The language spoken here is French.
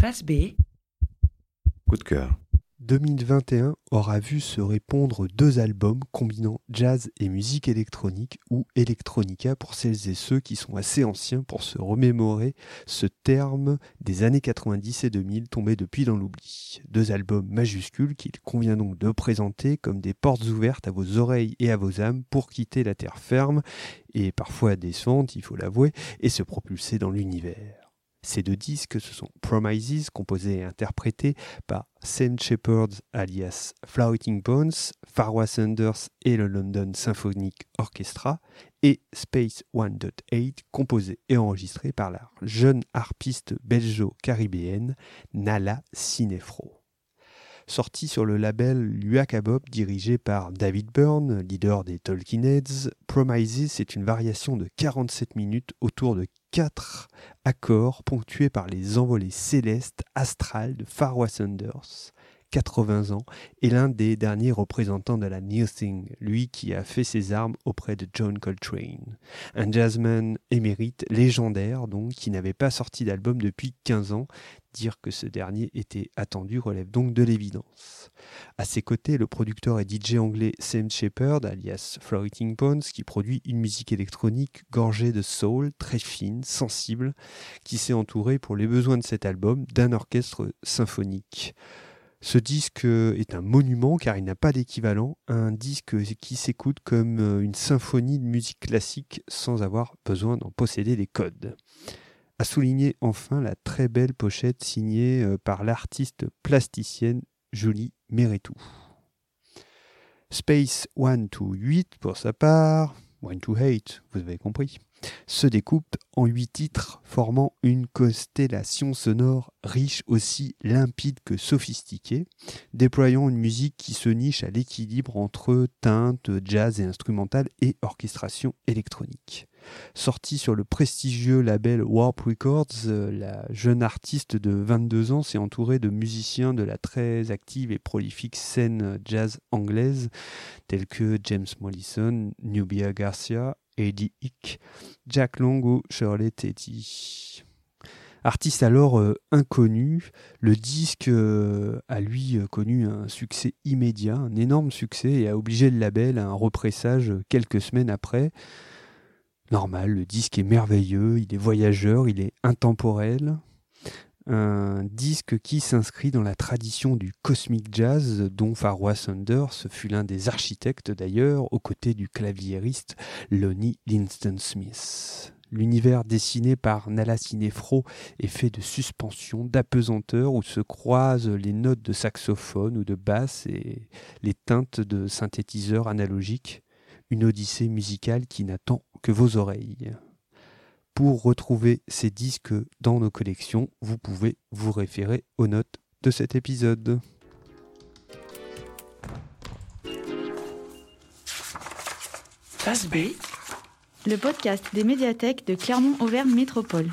Face B. Coup de cœur. 2021 aura vu se répondre deux albums combinant jazz et musique électronique ou electronica pour celles et ceux qui sont assez anciens pour se remémorer ce terme des années 90 et 2000 tombé depuis dans l'oubli. Deux albums majuscules qu'il convient donc de présenter comme des portes ouvertes à vos oreilles et à vos âmes pour quitter la terre ferme et parfois décevante, il faut l'avouer, et se propulser dans l'univers. Ces deux disques, ce sont Promises, composé et interprété par Sam Shepard alias Floating Bones, Farwa Sanders et le London Symphonic Orchestra, et Space 1.8, composé et enregistré par la jeune harpiste belgeo-caribéenne Nala Cinefro sorti sur le label Luakabob dirigé par David Byrne, leader des Talking Heads. Promises est une variation de 47 minutes autour de quatre accords ponctués par les envolées célestes astrales de Farwa Sanders. 80 ans, et l'un des derniers représentants de la New Thing, lui qui a fait ses armes auprès de John Coltrane. Un jazzman émérite, légendaire donc, qui n'avait pas sorti d'album depuis 15 ans. Dire que ce dernier était attendu relève donc de l'évidence. À ses côtés, le producteur et DJ anglais Sam Shepard, alias Floating Bones, qui produit une musique électronique gorgée de soul, très fine, sensible, qui s'est entouré pour les besoins de cet album d'un orchestre symphonique. Ce disque est un monument car il n'a pas d'équivalent, un disque qui s'écoute comme euh, une symphonie de musique classique sans avoir besoin d'en posséder les codes. À souligner enfin la très belle pochette signée euh, par l'artiste plasticienne Julie Méretou. Space 1 to 8 pour sa part, 1 to 8, vous avez compris se découpe en huit titres formant une constellation sonore riche aussi limpide que sophistiquée, déployant une musique qui se niche à l'équilibre entre teintes, jazz et instrumental et orchestration électronique. Sortie sur le prestigieux label Warp Records, la jeune artiste de 22 ans s'est entourée de musiciens de la très active et prolifique scène jazz anglaise tels que James Mollison, Nubia Garcia, Eddie Hick, Jack Long ou Shirley Tetty. Artiste alors euh, inconnu, le disque euh, a lui euh, connu un succès immédiat, un énorme succès, et a obligé le label à un repressage quelques semaines après. Normal, le disque est merveilleux, il est voyageur, il est intemporel un disque qui s'inscrit dans la tradition du cosmic jazz dont Farwa Sanders fut l'un des architectes d'ailleurs, aux côtés du claviériste Lonnie Linston Smith. L'univers dessiné par Nala Cinefro est fait de suspension, d'apesanteur où se croisent les notes de saxophone ou de basse et les teintes de synthétiseurs analogiques. Une odyssée musicale qui n'attend que vos oreilles. Pour retrouver ces disques dans nos collections, vous pouvez vous référer aux notes de cet épisode. Face B. Le podcast des médiathèques de Clermont-Auvergne Métropole.